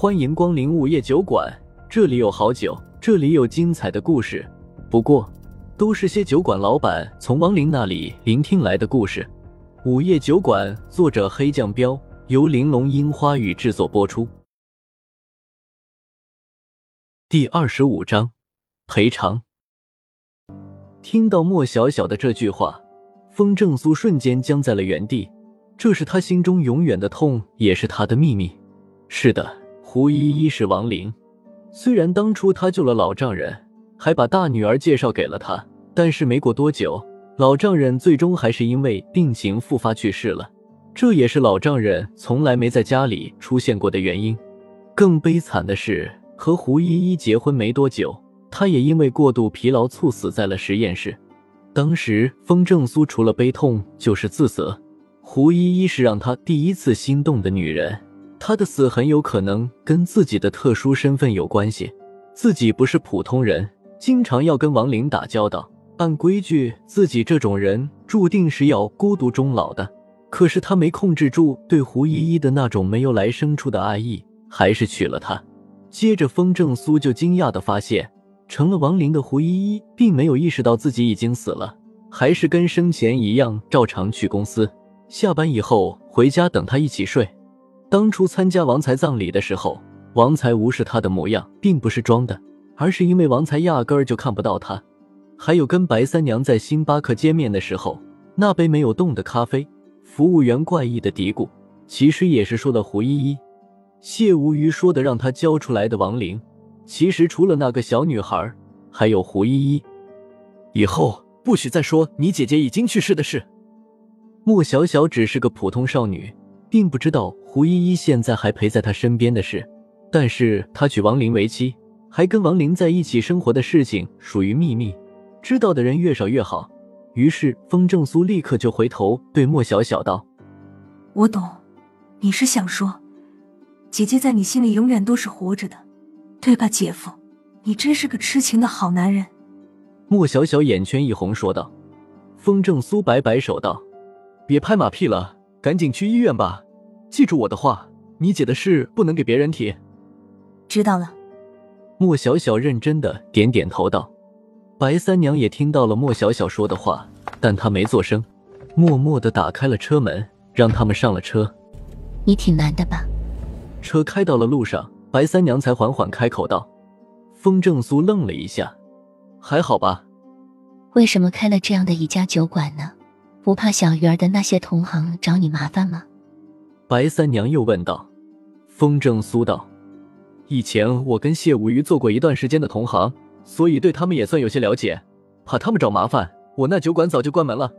欢迎光临午夜酒馆，这里有好酒，这里有精彩的故事。不过，都是些酒馆老板从亡灵那里聆听来的故事。午夜酒馆，作者黑酱标，由玲珑樱花雨制作播出。第二十五章，赔偿。听到莫小小的这句话，风正苏瞬间僵在了原地。这是他心中永远的痛，也是他的秘密。是的。胡依依是亡灵，虽然当初他救了老丈人，还把大女儿介绍给了他，但是没过多久，老丈人最终还是因为病情复发去世了。这也是老丈人从来没在家里出现过的原因。更悲惨的是，和胡依依结婚没多久，他也因为过度疲劳猝死在了实验室。当时风正苏除了悲痛就是自责，胡依依是让他第一次心动的女人。他的死很有可能跟自己的特殊身份有关系，自己不是普通人，经常要跟亡灵打交道。按规矩，自己这种人注定是要孤独终老的。可是他没控制住对胡依依的那种没有来生处的爱意，还是娶了她。接着，风正苏就惊讶的发现，成了亡灵的胡依依并没有意识到自己已经死了，还是跟生前一样照常去公司，下班以后回家等他一起睡。当初参加王才葬礼的时候，王才无视他的模样，并不是装的，而是因为王才压根儿就看不到他。还有跟白三娘在星巴克见面的时候，那杯没有动的咖啡，服务员怪异的嘀咕，其实也是说的胡依依。谢无鱼说的让他交出来的亡灵，其实除了那个小女孩，还有胡依依。以后不许再说你姐姐已经去世的事。莫小小只是个普通少女。并不知道胡依依现在还陪在他身边的事，但是他娶王林为妻，还跟王林在一起生活的事情属于秘密，知道的人越少越好。于是风正苏立刻就回头对莫小小道：“我懂，你是想说，姐姐在你心里永远都是活着的，对吧，姐夫？你真是个痴情的好男人。”莫小小眼圈一红说道。风正苏摆摆手道：“别拍马屁了。”赶紧去医院吧，记住我的话，你姐的事不能给别人提。知道了。莫小小认真的点点头道。白三娘也听到了莫小小说的话，但她没做声，默默的打开了车门，让他们上了车。你挺难的吧？车开到了路上，白三娘才缓缓开口道。风正苏愣了一下，还好吧？为什么开了这样的一家酒馆呢？不怕小鱼儿的那些同行找你麻烦吗？白三娘又问道。风正苏道：“以前我跟谢无鱼做过一段时间的同行，所以对他们也算有些了解。怕他们找麻烦，我那酒馆早就关门了。”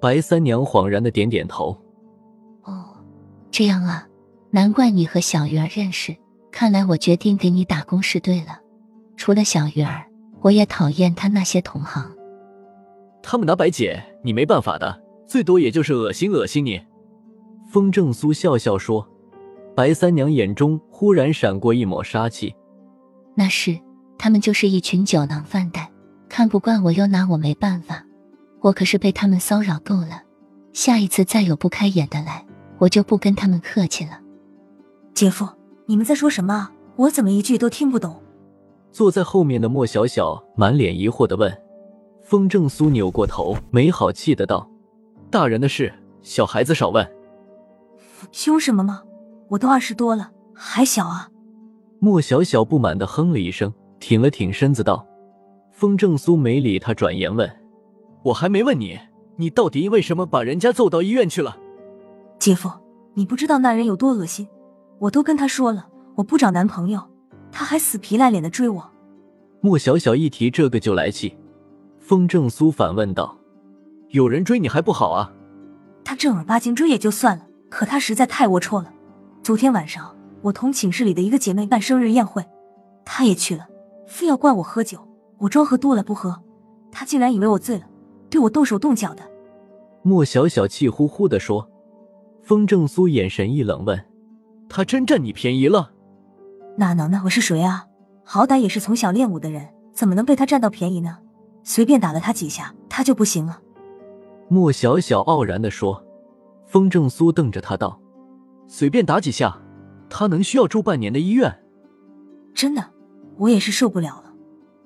白三娘恍然的点点头。哦，这样啊，难怪你和小鱼儿认识。看来我决定给你打工是对了。除了小鱼儿，我也讨厌他那些同行。他们拿白姐，你没办法的，最多也就是恶心恶心你。风正苏笑笑说。白三娘眼中忽然闪过一抹杀气。那是，他们就是一群酒囊饭袋，看不惯我又拿我没办法。我可是被他们骚扰够了，下一次再有不开眼的来，我就不跟他们客气了。姐夫，你们在说什么？我怎么一句都听不懂？坐在后面的莫小小满脸疑惑的问。风正苏扭过头，没好气的道：“大人的事，小孩子少问。”凶什么吗？我都二十多了，还小啊！莫小小不满的哼了一声，挺了挺身子道：“风正苏没理他，转言问：我还没问你，你到底为什么把人家揍到医院去了？”姐夫，你不知道那人有多恶心，我都跟他说了，我不找男朋友，他还死皮赖脸的追我。莫小小一提这个就来气。风正苏反问道：“有人追你还不好啊？他正儿八经追也就算了，可他实在太龌龊了。昨天晚上我同寝室里的一个姐妹办生日宴会，他也去了，非要灌我喝酒。我装喝多了不喝，他竟然以为我醉了，对我动手动脚的。”莫小小气呼呼的说。风正苏眼神一冷，问：“他真占你便宜了？”“哪能呢？我是谁啊？好歹也是从小练武的人，怎么能被他占到便宜呢？”随便打了他几下，他就不行了。莫小小傲然的说。风正苏瞪着他道：“随便打几下，他能需要住半年的医院。真的，我也是受不了了。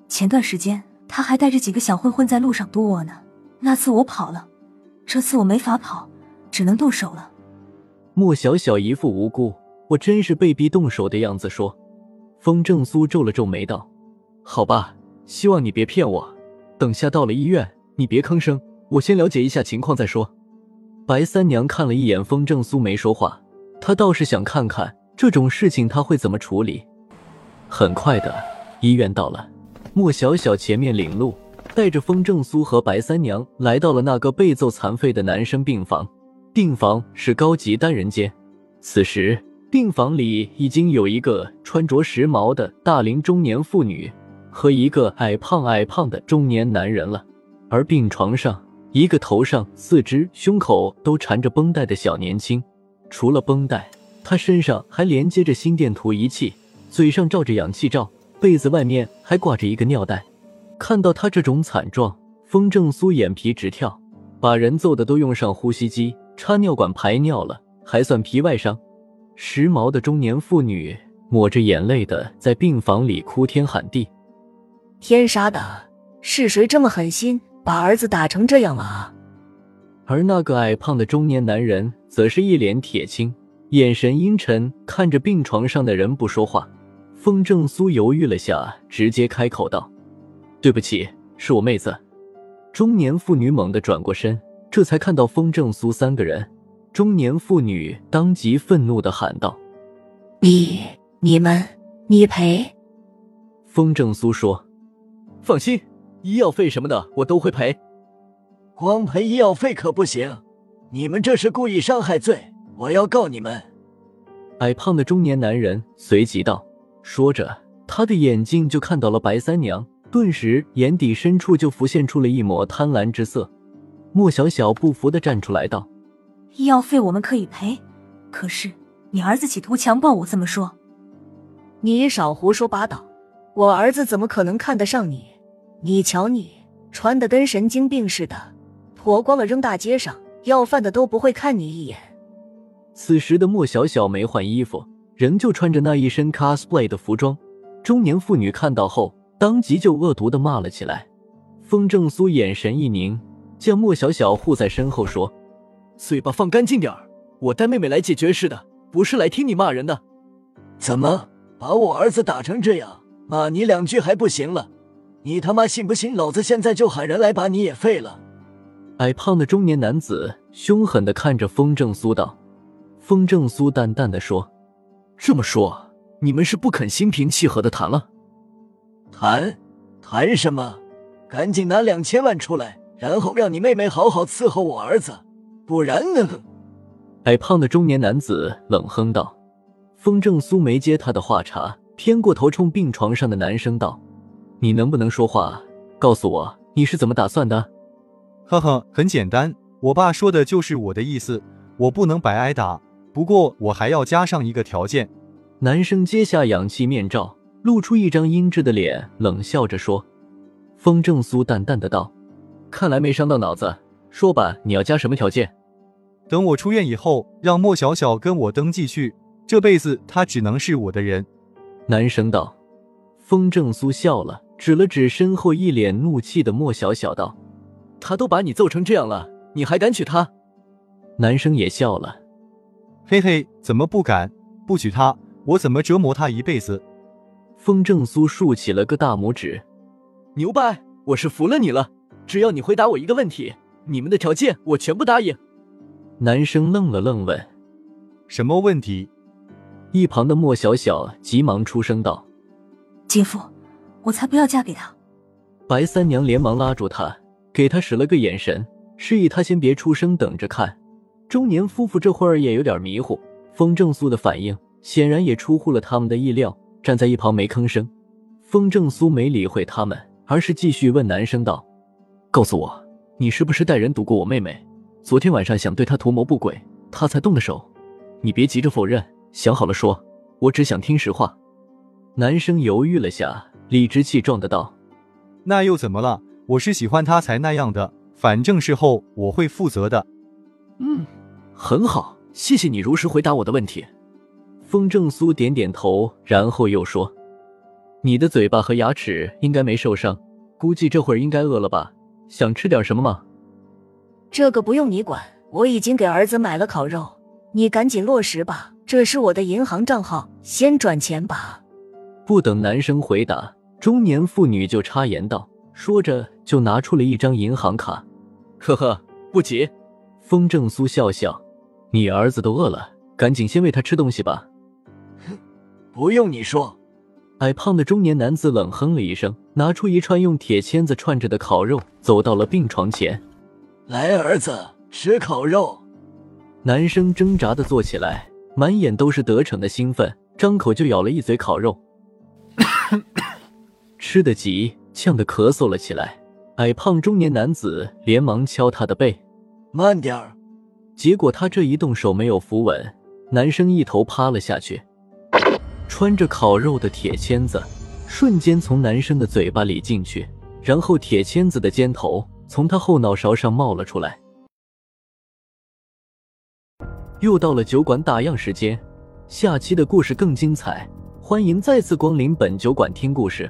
前段时间他还带着几个小混混在路上堵我呢，那次我跑了，这次我没法跑，只能动手了。莫小小一副无辜，我真是被逼动手的样子说。风正苏皱了皱眉道：“好吧，希望你别骗我。等下到了医院，你别吭声，我先了解一下情况再说。”白三娘看了一眼风正苏，没说话。她倒是想看看这种事情他会怎么处理。很快的，医院到了，莫小小前面领路，带着风正苏和白三娘来到了那个被揍残废的男生病房。病房是高级单人间，此时病房里已经有一个穿着时髦的大龄中年妇女和一个矮胖矮胖的中年男人了，而病床上一个头上、四肢、胸口都缠着绷带的小年轻，除了绷带，他身上还连接着心电图仪器，嘴上罩着氧气罩，被子外面还挂着一个尿袋。看到他这种惨状，风正苏眼皮直跳，把人揍的都用上呼吸机。插尿管排尿了，还算皮外伤。时髦的中年妇女抹着眼泪的在病房里哭天喊地：“天杀的，是谁这么狠心，把儿子打成这样了啊？”而那个矮胖的中年男人则是一脸铁青，眼神阴沉，看着病床上的人不说话。风正苏犹豫了下，直接开口道：“对不起，是我妹子。”中年妇女猛地转过身。这才看到风正苏三个人，中年妇女当即愤怒的喊道：“你、你们、你赔！”风正苏说：“放心，医药费什么的我都会赔。光赔医药费可不行，你们这是故意伤害罪，我要告你们。”矮胖的中年男人随即道，说着，他的眼睛就看到了白三娘，顿时眼底深处就浮现出了一抹贪婪之色。莫小小不服的站出来道：“医药费我们可以赔，可是你儿子企图强暴我，这么说？你少胡说八道！我儿子怎么可能看得上你？你瞧你穿的跟神经病似的，脱光了扔大街上，要饭的都不会看你一眼。”此时的莫小小没换衣服，仍旧穿着那一身 cosplay 的服装。中年妇女看到后，当即就恶毒的骂了起来。风正苏眼神一凝。将莫小小护在身后，说：“嘴巴放干净点儿，我带妹妹来解决事的，不是来听你骂人的。怎么把我儿子打成这样？骂你两句还不行了？你他妈信不信？老子现在就喊人来把你也废了！”矮胖的中年男子凶狠的看着风正苏道。风正苏淡淡的说：“这么说，你们是不肯心平气和的谈了？谈？谈什么？赶紧拿两千万出来！”然后让你妹妹好好伺候我儿子，不然呢？矮胖的中年男子冷哼道。风正苏没接他的话茬，偏过头冲病床上的男生道：“你能不能说话？告诉我你是怎么打算的？”呵呵，很简单，我爸说的就是我的意思，我不能白挨打。不过我还要加上一个条件。男生揭下氧气面罩，露出一张阴鸷的脸，冷笑着说。风正苏淡淡的道。看来没伤到脑子，说吧，你要加什么条件？等我出院以后，让莫小小跟我登记去，这辈子她只能是我的人。男生道。风正苏笑了，指了指身后一脸怒气的莫小小道：“他都把你揍成这样了，你还敢娶她？”男生也笑了，嘿嘿，怎么不敢？不娶她，我怎么折磨她一辈子？风正苏竖起了个大拇指，牛掰！我是服了你了。只要你回答我一个问题，你们的条件我全部答应。男生愣了愣，问：“什么问题？”一旁的莫小小急忙出声道：“姐夫，我才不要嫁给他！”白三娘连忙拉住他，给他使了个眼神，示意他先别出声，等着看。中年夫妇这会儿也有点迷糊，风正苏的反应显然也出乎了他们的意料，站在一旁没吭声。风正苏没理会他们，而是继续问男生道。告诉我，你是不是带人堵过我妹妹？昨天晚上想对她图谋不轨，她才动的手。你别急着否认，想好了说。我只想听实话。男生犹豫了下，理直气壮的道：“那又怎么了？我是喜欢他才那样的。反正事后我会负责的。”嗯，很好，谢谢你如实回答我的问题。风正苏点点头，然后又说：“你的嘴巴和牙齿应该没受伤，估计这会儿应该饿了吧？想吃点什么吗？”这个不用你管，我已经给儿子买了烤肉，你赶紧落实吧。这是我的银行账号，先转钱吧。不等男生回答，中年妇女就插言道，说着就拿出了一张银行卡。呵呵，不急。风正苏笑笑：“你儿子都饿了，赶紧先喂他吃东西吧。”哼，不用你说。矮胖的中年男子冷哼了一声，拿出一串用铁签子串着的烤肉，走到了病床前。来，儿子，吃烤肉。男生挣扎的坐起来，满眼都是得逞的兴奋，张口就咬了一嘴烤肉，吃得急，呛得咳嗽了起来。矮胖中年男子连忙敲他的背：“慢点儿。”结果他这一动手没有扶稳，男生一头趴了下去。穿着烤肉的铁签子瞬间从男生的嘴巴里进去，然后铁签子的尖头从他后脑勺上冒了出来。又到了酒馆打烊时间，下期的故事更精彩，欢迎再次光临本酒馆听故事。